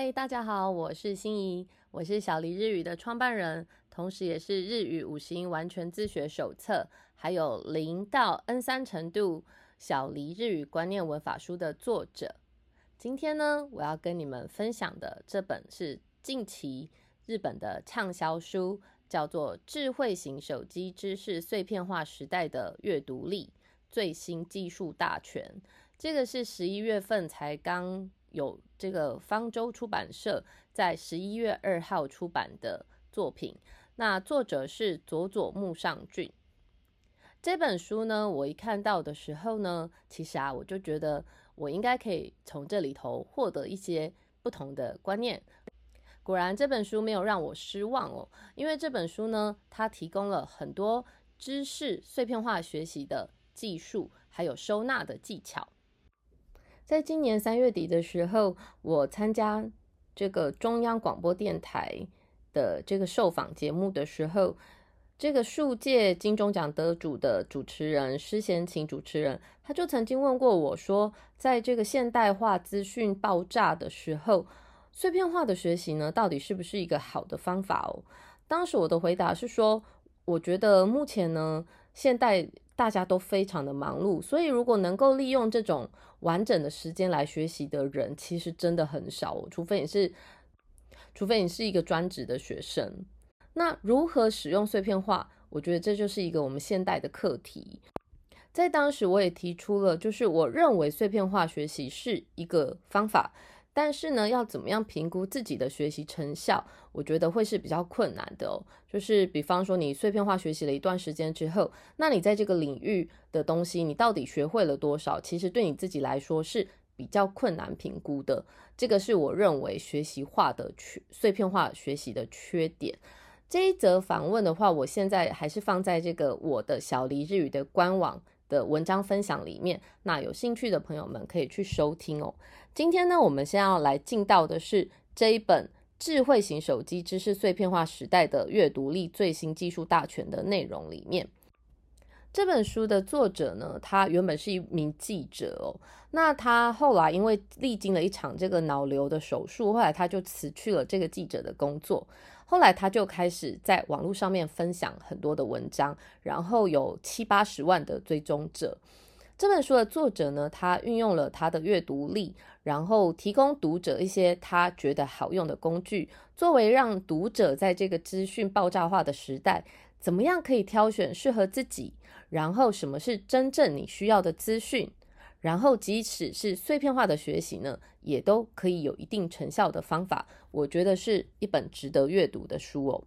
嗨，大家好，我是心怡，我是小黎日语的创办人，同时也是日语五十音完全自学手册，还有零到 N 三程度小黎日语观念文法书的作者。今天呢，我要跟你们分享的这本是近期日本的畅销书，叫做《智慧型手机知识碎片化时代的阅读力：最新技术大全》。这个是十一月份才刚。有这个方舟出版社在十一月二号出版的作品，那作者是佐佐木尚俊。这本书呢，我一看到的时候呢，其实啊，我就觉得我应该可以从这里头获得一些不同的观念。果然，这本书没有让我失望哦，因为这本书呢，它提供了很多知识碎片化学习的技术，还有收纳的技巧。在今年三月底的时候，我参加这个中央广播电台的这个受访节目的时候，这个数届金钟奖得主的主持人施贤琴主持人，他就曾经问过我说，在这个现代化资讯爆炸的时候，碎片化的学习呢，到底是不是一个好的方法哦？当时我的回答是说，我觉得目前呢，现代。大家都非常的忙碌，所以如果能够利用这种完整的时间来学习的人，其实真的很少。除非你是，除非你是一个专职的学生。那如何使用碎片化？我觉得这就是一个我们现代的课题。在当时我也提出了，就是我认为碎片化学习是一个方法。但是呢，要怎么样评估自己的学习成效？我觉得会是比较困难的哦。就是比方说，你碎片化学习了一段时间之后，那你在这个领域的东西，你到底学会了多少？其实对你自己来说是比较困难评估的。这个是我认为学习化的缺碎片化学习的缺点。这一则访问的话，我现在还是放在这个我的小黎日语的官网。的文章分享里面，那有兴趣的朋友们可以去收听哦。今天呢，我们先要来进到的是这一本《智慧型手机知识碎片化时代的阅读力最新技术大全》的内容里面。这本书的作者呢，他原本是一名记者哦，那他后来因为历经了一场这个脑瘤的手术，后来他就辞去了这个记者的工作。后来他就开始在网络上面分享很多的文章，然后有七八十万的追踪者。这本书的作者呢，他运用了他的阅读力，然后提供读者一些他觉得好用的工具，作为让读者在这个资讯爆炸化的时代，怎么样可以挑选适合自己，然后什么是真正你需要的资讯。然后，即使是碎片化的学习呢，也都可以有一定成效的方法。我觉得是一本值得阅读的书哦。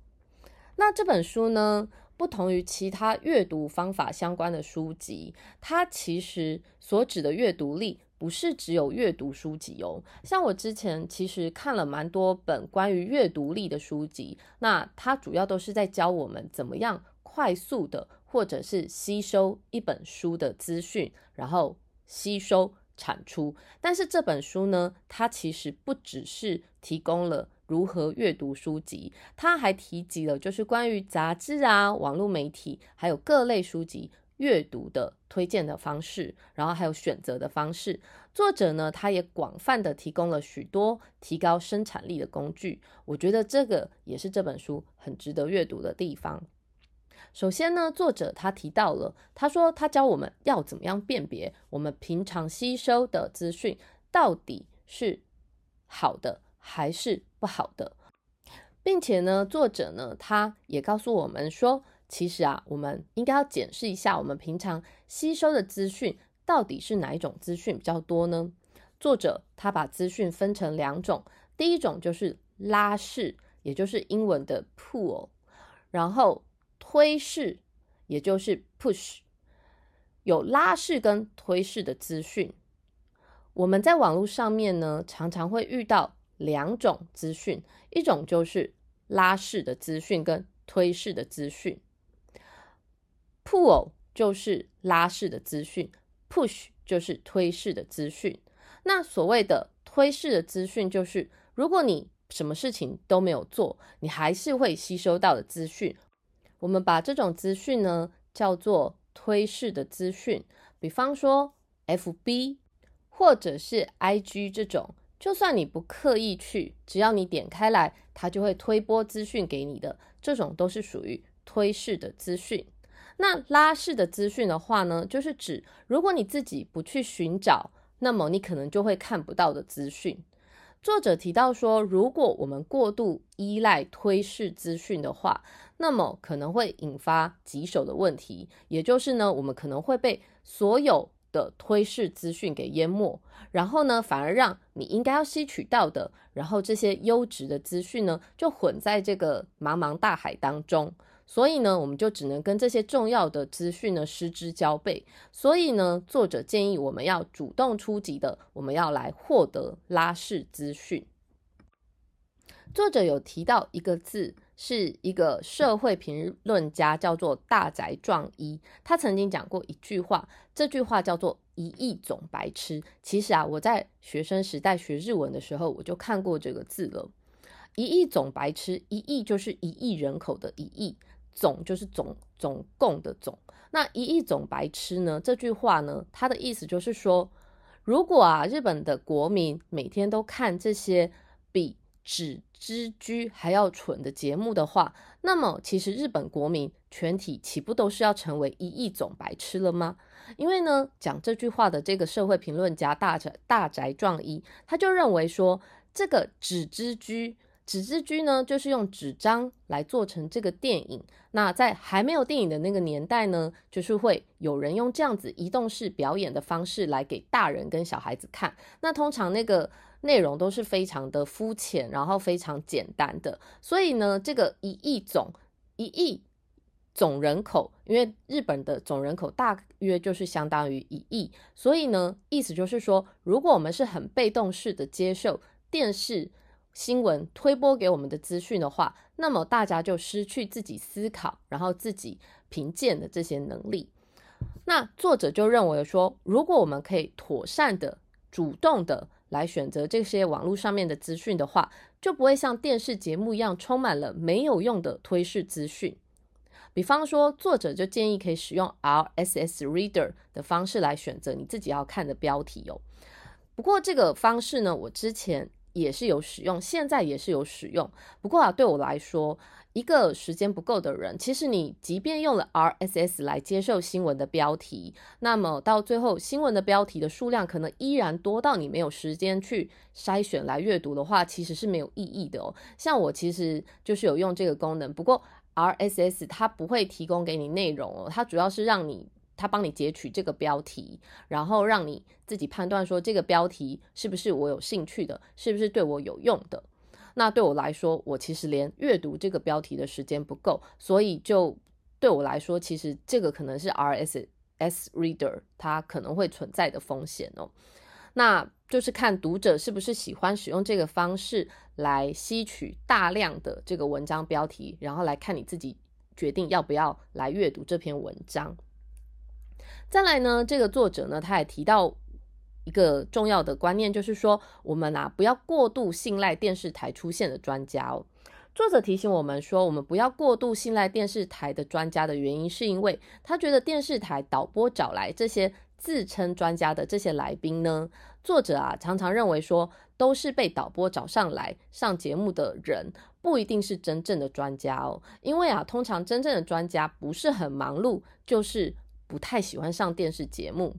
那这本书呢，不同于其他阅读方法相关的书籍，它其实所指的阅读力不是只有阅读书籍哦。像我之前其实看了蛮多本关于阅读力的书籍，那它主要都是在教我们怎么样快速的或者是吸收一本书的资讯，然后。吸收产出，但是这本书呢，它其实不只是提供了如何阅读书籍，它还提及了就是关于杂志啊、网络媒体，还有各类书籍阅读的推荐的方式，然后还有选择的方式。作者呢，他也广泛的提供了许多提高生产力的工具。我觉得这个也是这本书很值得阅读的地方。首先呢，作者他提到了，他说他教我们要怎么样辨别我们平常吸收的资讯到底是好的还是不好的，并且呢，作者呢他也告诉我们说，其实啊，我们应该要检视一下我们平常吸收的资讯到底是哪一种资讯比较多呢？作者他把资讯分成两种，第一种就是拉式，也就是英文的 pull，然后。推式，也就是 push，有拉式跟推式的资讯。我们在网络上面呢，常常会遇到两种资讯，一种就是拉式的资讯跟推式的资讯。pull 就是拉式的资讯，push 就是推式的资讯。那所谓的推式的资讯，就是如果你什么事情都没有做，你还是会吸收到的资讯。我们把这种资讯呢叫做推式的资讯，比方说 F B 或者是 I G 这种就算你不刻意去，只要你点开来，它就会推播资讯给你的。这种都是属于推式的资讯。那拉式的资讯的话呢，就是指如果你自己不去寻找，那么你可能就会看不到的资讯。作者提到说，如果我们过度依赖推式资讯的话，那么可能会引发棘手的问题，也就是呢，我们可能会被所有的推式资讯给淹没，然后呢，反而让你应该要吸取到的，然后这些优质的资讯呢，就混在这个茫茫大海当中。所以呢，我们就只能跟这些重要的资讯呢失之交臂。所以呢，作者建议我们要主动出击的，我们要来获得拉式资讯。作者有提到一个字，是一个社会评论家，叫做大宅壮一。他曾经讲过一句话，这句话叫做“一亿种白痴”。其实啊，我在学生时代学日文的时候，我就看过这个字了，“一亿种白痴”，一亿就是一亿人口的一亿。总就是总总共的总，那一亿种白痴呢？这句话呢，它的意思就是说，如果啊，日本的国民每天都看这些比纸之居还要蠢的节目的话，那么其实日本国民全体岂不都是要成为一亿种白痴了吗？因为呢，讲这句话的这个社会评论家大宅大宅壮一，他就认为说，这个纸之居。纸质居呢，就是用纸张来做成这个电影。那在还没有电影的那个年代呢，就是会有人用这样子移动式表演的方式来给大人跟小孩子看。那通常那个内容都是非常的肤浅，然后非常简单的。所以呢，这个一亿总一亿总人口，因为日本的总人口大约就是相当于一亿，所以呢，意思就是说，如果我们是很被动式的接受电视。新闻推播给我们的资讯的话，那么大家就失去自己思考，然后自己评鉴的这些能力。那作者就认为说，如果我们可以妥善的、主动的来选择这些网络上面的资讯的话，就不会像电视节目一样充满了没有用的推示资讯。比方说，作者就建议可以使用 RSS Reader 的方式来选择你自己要看的标题哦。不过这个方式呢，我之前。也是有使用，现在也是有使用。不过啊，对我来说，一个时间不够的人，其实你即便用了 RSS 来接受新闻的标题，那么到最后新闻的标题的数量可能依然多到你没有时间去筛选来阅读的话，其实是没有意义的哦。像我其实就是有用这个功能，不过 RSS 它不会提供给你内容哦，它主要是让你。他帮你截取这个标题，然后让你自己判断说这个标题是不是我有兴趣的，是不是对我有用的。那对我来说，我其实连阅读这个标题的时间不够，所以就对我来说，其实这个可能是 RSS Reader 它可能会存在的风险哦。那就是看读者是不是喜欢使用这个方式来吸取大量的这个文章标题，然后来看你自己决定要不要来阅读这篇文章。再来呢，这个作者呢，他也提到一个重要的观念，就是说我们啊不要过度信赖电视台出现的专家哦。作者提醒我们说，我们不要过度信赖电视台的专家的原因，是因为他觉得电视台导播找来这些自称专家的这些来宾呢，作者啊常常认为说都是被导播找上来上节目的人，不一定是真正的专家哦。因为啊，通常真正的专家不是很忙碌，就是。不太喜欢上电视节目，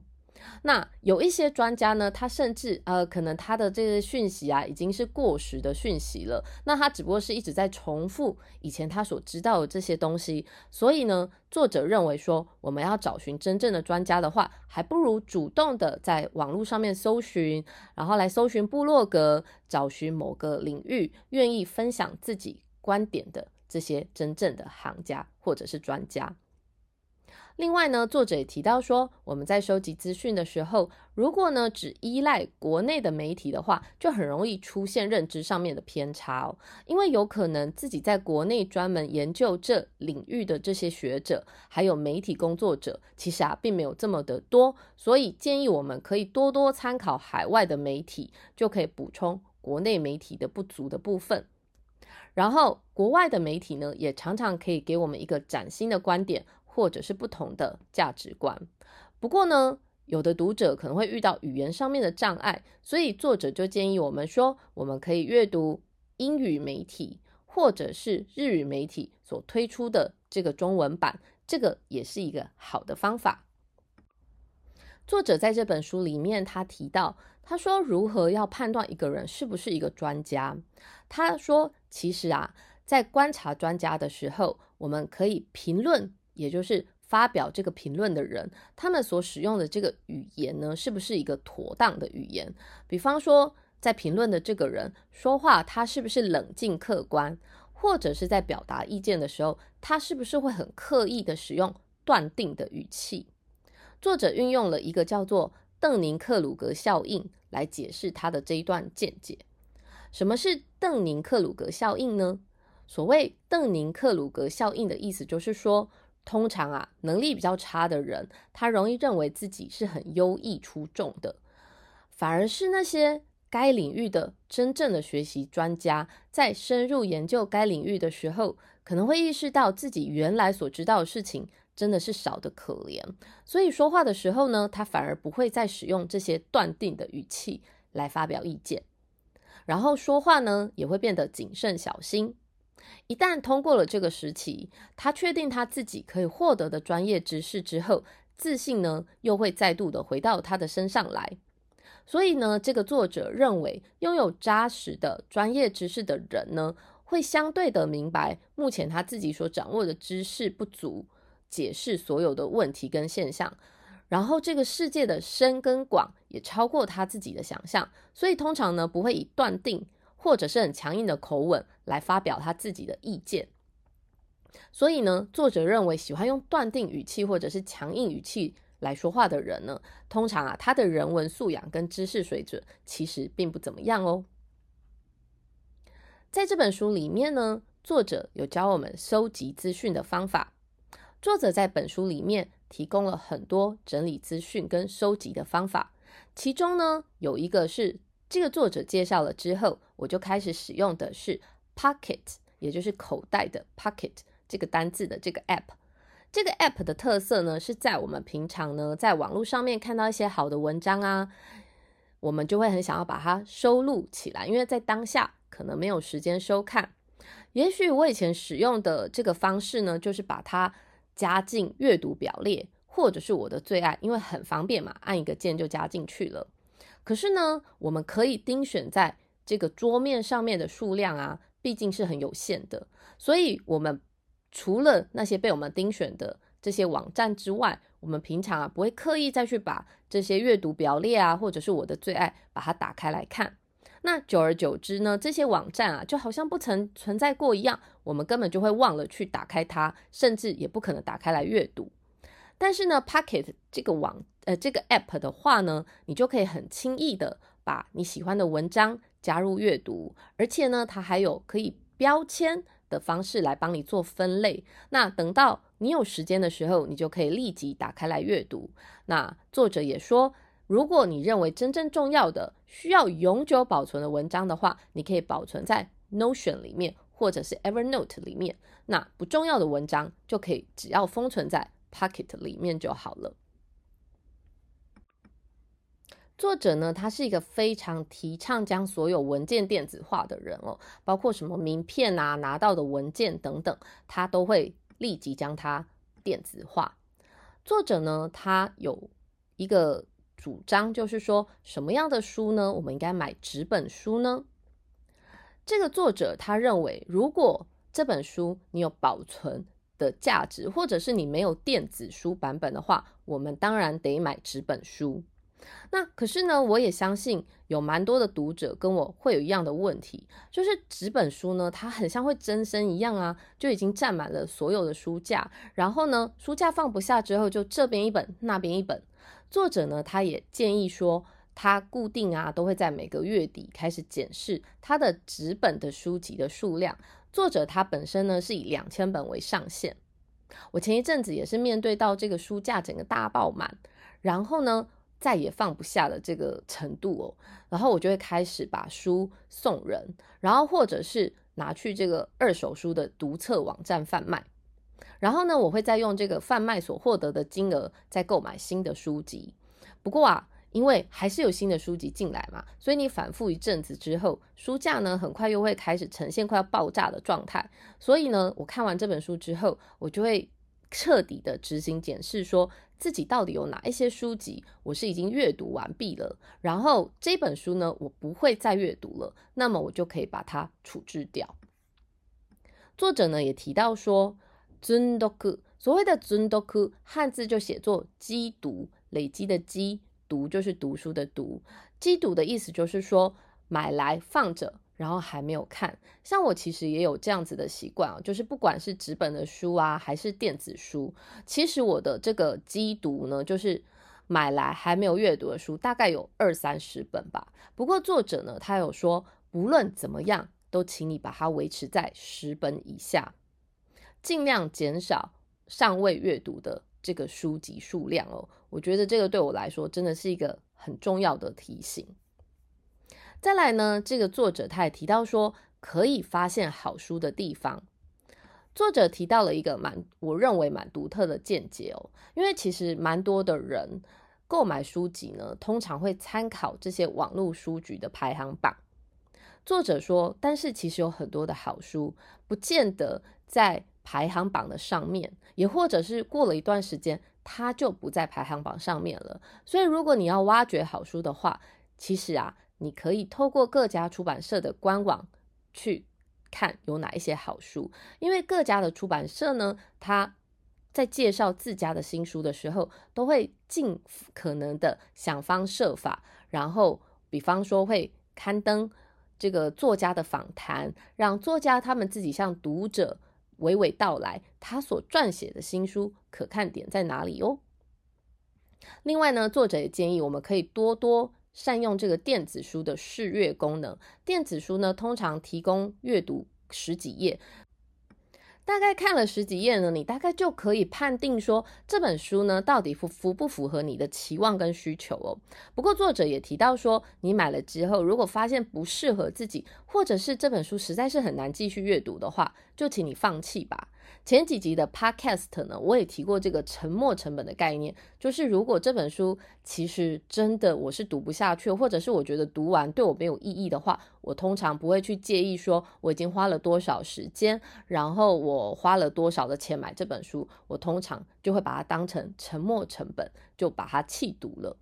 那有一些专家呢，他甚至呃，可能他的这些讯息啊，已经是过时的讯息了。那他只不过是一直在重复以前他所知道的这些东西。所以呢，作者认为说，我们要找寻真正的专家的话，还不如主动的在网络上面搜寻，然后来搜寻部落格，找寻某个领域愿意分享自己观点的这些真正的行家或者是专家。另外呢，作者也提到说，我们在收集资讯的时候，如果呢只依赖国内的媒体的话，就很容易出现认知上面的偏差哦。因为有可能自己在国内专门研究这领域的这些学者，还有媒体工作者，其实啊并没有这么的多，所以建议我们可以多多参考海外的媒体，就可以补充国内媒体的不足的部分。然后国外的媒体呢，也常常可以给我们一个崭新的观点。或者是不同的价值观。不过呢，有的读者可能会遇到语言上面的障碍，所以作者就建议我们说，我们可以阅读英语媒体或者是日语媒体所推出的这个中文版，这个也是一个好的方法。作者在这本书里面，他提到，他说如何要判断一个人是不是一个专家。他说，其实啊，在观察专家的时候，我们可以评论，也就是。发表这个评论的人，他们所使用的这个语言呢，是不是一个妥当的语言？比方说，在评论的这个人说话，他是不是冷静客观，或者是在表达意见的时候，他是不是会很刻意的使用断定的语气？作者运用了一个叫做邓宁克鲁格效应来解释他的这一段见解。什么是邓宁克鲁格效应呢？所谓邓宁克鲁格效应的意思就是说。通常啊，能力比较差的人，他容易认为自己是很优异出众的，反而是那些该领域的真正的学习专家，在深入研究该领域的时候，可能会意识到自己原来所知道的事情真的是少得可怜，所以说话的时候呢，他反而不会再使用这些断定的语气来发表意见，然后说话呢，也会变得谨慎小心。一旦通过了这个时期，他确定他自己可以获得的专业知识之后，自信呢又会再度的回到他的身上来。所以呢，这个作者认为，拥有扎实的专业知识的人呢，会相对的明白目前他自己所掌握的知识不足，解释所有的问题跟现象。然后，这个世界的深跟广也超过他自己的想象，所以通常呢，不会以断定。或者是很强硬的口吻来发表他自己的意见，所以呢，作者认为喜欢用断定语气或者是强硬语气来说话的人呢，通常啊，他的人文素养跟知识水准其实并不怎么样哦。在这本书里面呢，作者有教我们收集资讯的方法。作者在本书里面提供了很多整理资讯跟收集的方法，其中呢，有一个是。这个作者介绍了之后，我就开始使用的是 Pocket，也就是口袋的 Pocket 这个单字的这个 App。这个 App 的特色呢，是在我们平常呢在网络上面看到一些好的文章啊，我们就会很想要把它收录起来，因为在当下可能没有时间收看。也许我以前使用的这个方式呢，就是把它加进阅读表列，或者是我的最爱，因为很方便嘛，按一个键就加进去了。可是呢，我们可以盯选在这个桌面上面的数量啊，毕竟是很有限的。所以，我们除了那些被我们盯选的这些网站之外，我们平常啊不会刻意再去把这些阅读表列啊，或者是我的最爱，把它打开来看。那久而久之呢，这些网站啊就好像不曾存在过一样，我们根本就会忘了去打开它，甚至也不可能打开来阅读。但是呢，Pocket 这个网呃这个 App 的话呢，你就可以很轻易的把你喜欢的文章加入阅读，而且呢，它还有可以标签的方式来帮你做分类。那等到你有时间的时候，你就可以立即打开来阅读。那作者也说，如果你认为真正重要的、需要永久保存的文章的话，你可以保存在 Notion 里面或者是 Evernote 里面。那不重要的文章就可以只要封存在。Pocket 里面就好了。作者呢，他是一个非常提倡将所有文件电子化的人哦，包括什么名片啊、拿到的文件等等，他都会立即将它电子化。作者呢，他有一个主张，就是说什么样的书呢，我们应该买纸本书呢？这个作者他认为，如果这本书你有保存。的价值，或者是你没有电子书版本的话，我们当然得买纸本书。那可是呢，我也相信有蛮多的读者跟我会有一样的问题，就是纸本书呢，它很像会增生一样啊，就已经占满了所有的书架，然后呢，书架放不下之后，就这边一本，那边一本。作者呢，他也建议说，他固定啊，都会在每个月底开始检视他的纸本的书籍的数量。作者他本身呢是以两千本为上限。我前一阵子也是面对到这个书架整个大爆满，然后呢再也放不下的这个程度哦，然后我就会开始把书送人，然后或者是拿去这个二手书的读册网站贩卖，然后呢我会再用这个贩卖所获得的金额再购买新的书籍。不过啊，因为还是有新的书籍进来嘛，所以你反复一阵子之后，书架呢很快又会开始呈现快要爆炸的状态。所以呢，我看完这本书之后，我就会彻底的执行检视，说自己到底有哪一些书籍我是已经阅读完毕了，然后这本书呢我不会再阅读了，那么我就可以把它处置掉。作者呢也提到说，尊读所谓的尊读汉字就写作积读，累积的积，读就是读书的读。积读的意思就是说买来放着，然后还没有看。像我其实也有这样子的习惯啊，就是不管是纸本的书啊，还是电子书，其实我的这个积读呢，就是买来还没有阅读的书，大概有二三十本吧。不过作者呢，他有说，不论怎么样。都请你把它维持在十本以下，尽量减少尚未阅读的这个书籍数量哦。我觉得这个对我来说真的是一个很重要的提醒。再来呢，这个作者他也提到说，可以发现好书的地方。作者提到了一个蛮我认为蛮独特的见解哦，因为其实蛮多的人购买书籍呢，通常会参考这些网络书局的排行榜。作者说，但是其实有很多的好书，不见得在排行榜的上面，也或者是过了一段时间，它就不在排行榜上面了。所以，如果你要挖掘好书的话，其实啊，你可以透过各家出版社的官网去看有哪一些好书，因为各家的出版社呢，他在介绍自家的新书的时候，都会尽可能的想方设法，然后比方说会刊登。这个作家的访谈，让作家他们自己向读者娓娓道来他所撰写的新书可看点在哪里哦。另外呢，作者也建议我们可以多多善用这个电子书的试阅功能。电子书呢，通常提供阅读十几页。大概看了十几页呢，你大概就可以判定说这本书呢到底符符不符合你的期望跟需求哦。不过作者也提到说，你买了之后，如果发现不适合自己，或者是这本书实在是很难继续阅读的话，就请你放弃吧。前几集的 Podcast 呢，我也提过这个沉没成本的概念，就是如果这本书其实真的我是读不下去，或者是我觉得读完对我没有意义的话，我通常不会去介意说我已经花了多少时间，然后我花了多少的钱买这本书，我通常就会把它当成沉没成本，就把它弃读了。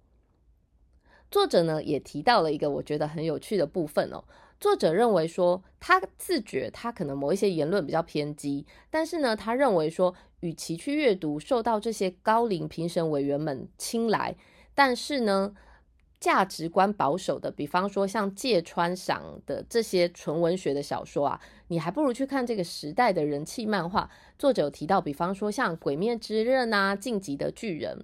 作者呢也提到了一个我觉得很有趣的部分哦。作者认为说，他自觉他可能某一些言论比较偏激，但是呢，他认为说，与其去阅读受到这些高龄评审委员们青睐，但是呢，价值观保守的，比方说像芥川赏的这些纯文学的小说啊，你还不如去看这个时代的人气漫画。作者有提到，比方说像《鬼灭之刃》啊，《晋级的巨人》。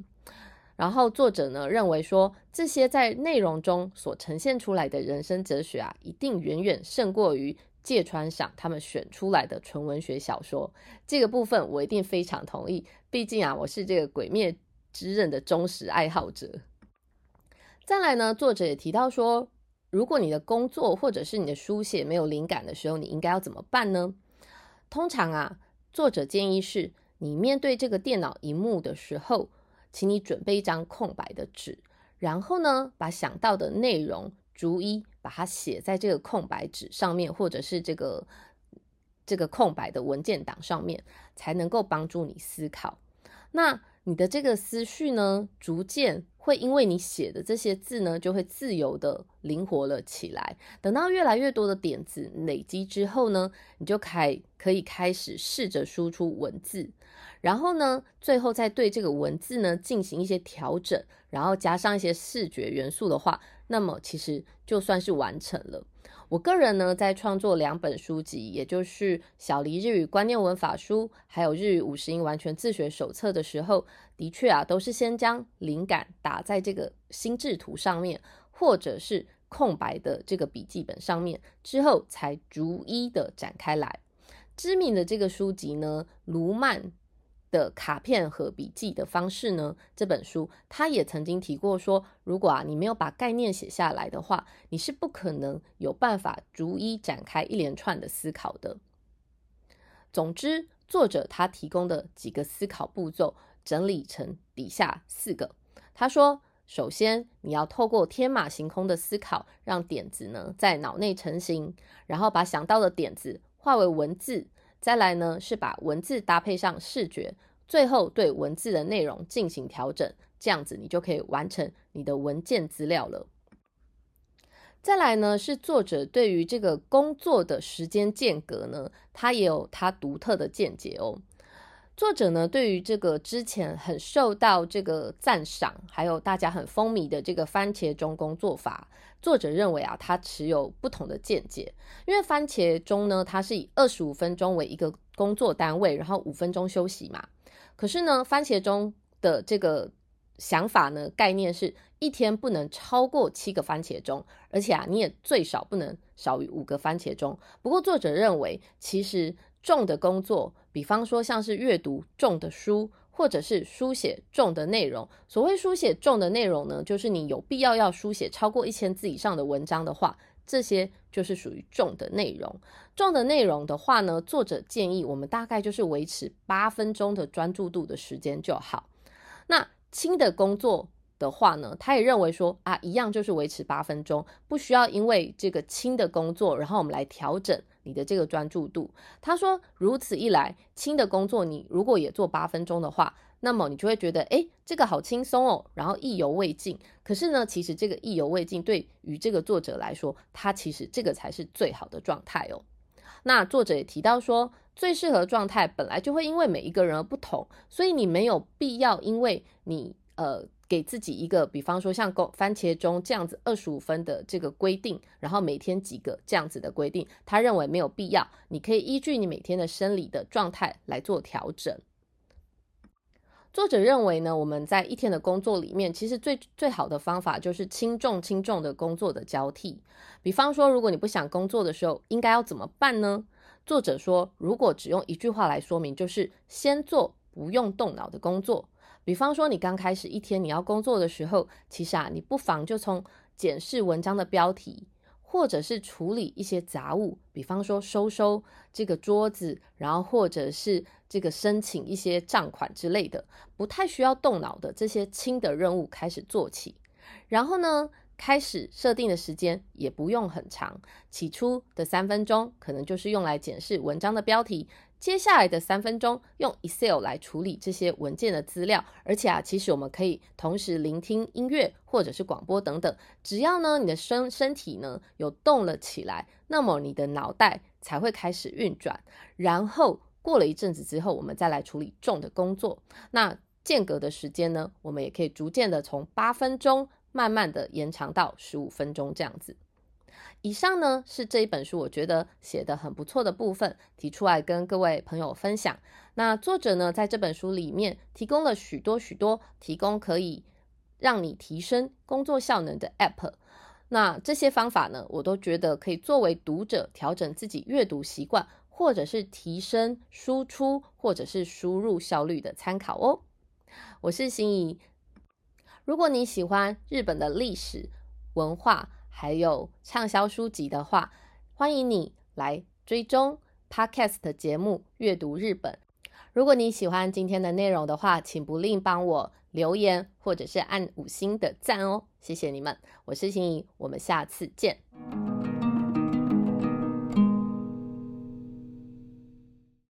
然后作者呢认为说，这些在内容中所呈现出来的人生哲学啊，一定远远胜过于芥川赏他们选出来的纯文学小说。这个部分我一定非常同意，毕竟啊，我是这个《鬼灭之刃》的忠实爱好者。再来呢，作者也提到说，如果你的工作或者是你的书写没有灵感的时候，你应该要怎么办呢？通常啊，作者建议是你面对这个电脑荧幕的时候。请你准备一张空白的纸，然后呢，把想到的内容逐一把它写在这个空白纸上面，或者是这个这个空白的文件档上面，才能够帮助你思考。那你的这个思绪呢，逐渐会因为你写的这些字呢，就会自由的灵活了起来。等到越来越多的点子累积之后呢，你就开可以开始试着输出文字。然后呢，最后再对这个文字呢进行一些调整，然后加上一些视觉元素的话，那么其实就算是完成了。我个人呢，在创作两本书籍，也就是《小黎日语观念文法书》还有《日语五十音完全自学手册》的时候，的确啊，都是先将灵感打在这个心智图上面，或者是空白的这个笔记本上面，之后才逐一的展开来。知名的这个书籍呢，卢曼。的卡片和笔记的方式呢？这本书他也曾经提过说，如果啊你没有把概念写下来的话，你是不可能有办法逐一展开一连串的思考的。总之，作者他提供的几个思考步骤整理成底下四个。他说，首先你要透过天马行空的思考，让点子呢在脑内成型，然后把想到的点子化为文字，再来呢是把文字搭配上视觉，最后对文字的内容进行调整，这样子你就可以完成你的文件资料了。再来呢，是作者对于这个工作的时间间隔呢，他也有他独特的见解哦。作者呢，对于这个之前很受到这个赞赏，还有大家很风靡的这个番茄钟工作法，作者认为啊，他持有不同的见解。因为番茄钟呢，它是以二十五分钟为一个工作单位，然后五分钟休息嘛。可是呢，番茄钟的这个想法呢，概念是一天不能超过七个番茄钟，而且啊，你也最少不能少于五个番茄钟。不过作者认为，其实重的工作，比方说像是阅读重的书，或者是书写重的内容。所谓书写重的内容呢，就是你有必要要书写超过一千字以上的文章的话，这些就是属于重的内容。重的内容的话呢，作者建议我们大概就是维持八分钟的专注度的时间就好。那轻的工作的话呢，他也认为说啊，一样就是维持八分钟，不需要因为这个轻的工作，然后我们来调整你的这个专注度。他说，如此一来，轻的工作你如果也做八分钟的话，那么你就会觉得，哎，这个好轻松哦，然后意犹未尽。可是呢，其实这个意犹未尽对于这个作者来说，他其实这个才是最好的状态哦。那作者也提到说。最适合状态本来就会因为每一个人而不同，所以你没有必要因为你呃给自己一个，比方说像番番茄钟这样子二十五分的这个规定，然后每天几个这样子的规定，他认为没有必要。你可以依据你每天的生理的状态来做调整。作者认为呢，我们在一天的工作里面，其实最最好的方法就是轻重轻重的工作的交替。比方说，如果你不想工作的时候，应该要怎么办呢？作者说，如果只用一句话来说明，就是先做不用动脑的工作。比方说，你刚开始一天你要工作的时候，其实啊，你不妨就从检视文章的标题，或者是处理一些杂物，比方说收收这个桌子，然后或者是这个申请一些账款之类的，不太需要动脑的这些轻的任务开始做起。然后呢？开始设定的时间也不用很长，起初的三分钟可能就是用来检视文章的标题，接下来的三分钟用 Excel 来处理这些文件的资料。而且啊，其实我们可以同时聆听音乐或者是广播等等，只要呢你的身身体呢有动了起来，那么你的脑袋才会开始运转。然后过了一阵子之后，我们再来处理重的工作。那间隔的时间呢，我们也可以逐渐的从八分钟。慢慢的延长到十五分钟这样子。以上呢是这一本书我觉得写的很不错的部分，提出来跟各位朋友分享。那作者呢在这本书里面提供了许多许多提供可以让你提升工作效能的 App。那这些方法呢，我都觉得可以作为读者调整自己阅读习惯，或者是提升输出或者是输入效率的参考哦。我是心怡。如果你喜欢日本的历史文化，还有畅销书籍的话，欢迎你来追踪 Podcast 节目《阅读日本》。如果你喜欢今天的内容的话，请不吝帮我留言或者是按五星的赞哦，谢谢你们！我是心怡，我们下次见。